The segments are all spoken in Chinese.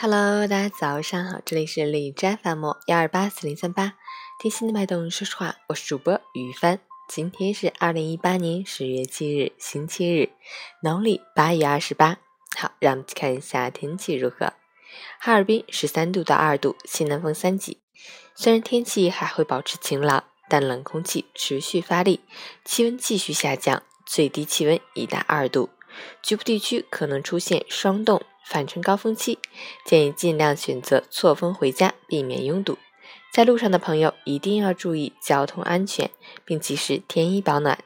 Hello，大家早上好，这里是李斋饭末幺二八四零三八，贴心的脉动，说实话，我是主播于帆。今天是二零一八年十月七日，星期日，农历八月二十八。好，让我们去看一下天气如何。哈尔滨十三度到二度，西南风三级。虽然天气还会保持晴朗，但冷空气持续发力，气温继续下降，最低气温已达二度，局部地区可能出现霜冻。返程高峰期，建议尽量选择错峰回家，避免拥堵。在路上的朋友一定要注意交通安全，并及时添衣保暖。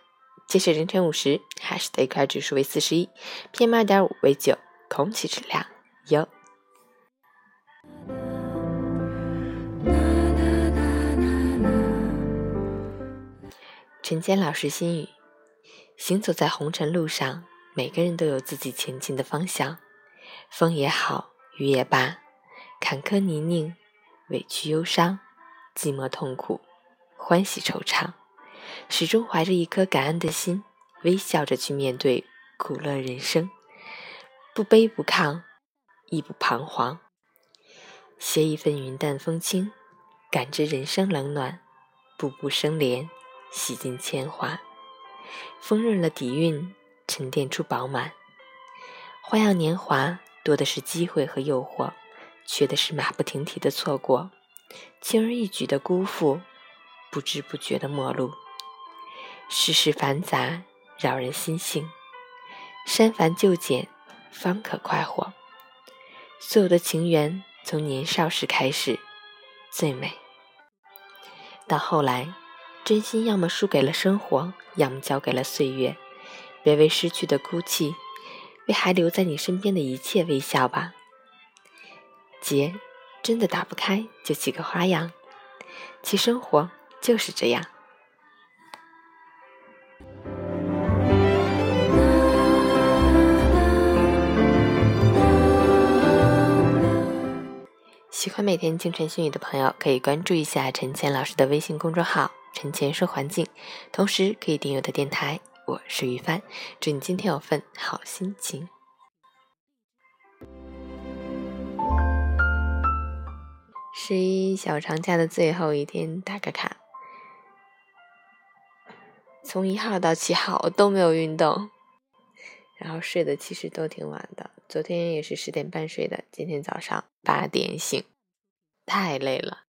截至凌晨五时，海市的 AQI 指数为四十一，PM 二点五为九，空气质量优。陈坚老师心语：行走在红尘路上，每个人都有自己前进的方向。风也好，雨也罢，坎坷泥泞，委屈忧伤，寂寞痛苦，欢喜惆怅，始终怀着一颗感恩的心，微笑着去面对苦乐人生，不卑不亢，亦不彷徨，携一份云淡风轻，感知人生冷暖，步步生莲，洗尽铅华，丰润了底蕴，沉淀出饱满，花样年华。多的是机会和诱惑，缺的是马不停蹄的错过，轻而易举的辜负，不知不觉的陌路。世事繁杂，扰人心性，删繁就简，方可快活。所有的情缘，从年少时开始，最美。到后来，真心要么输给了生活，要么交给了岁月。别为失去的哭泣。为还留在你身边的一切微笑吧。结真的打不开，就起个花样。其生活就是这样。喜欢每天清晨心语的朋友，可以关注一下陈谦老师的微信公众号“陈谦说环境”，同时可以订阅我的电台。我是于帆，祝你今天有份好心情。十一小长假的最后一天，打个卡。从一号到七号我都没有运动，然后睡的其实都挺晚的。昨天也是十点半睡的，今天早上八点醒，太累了。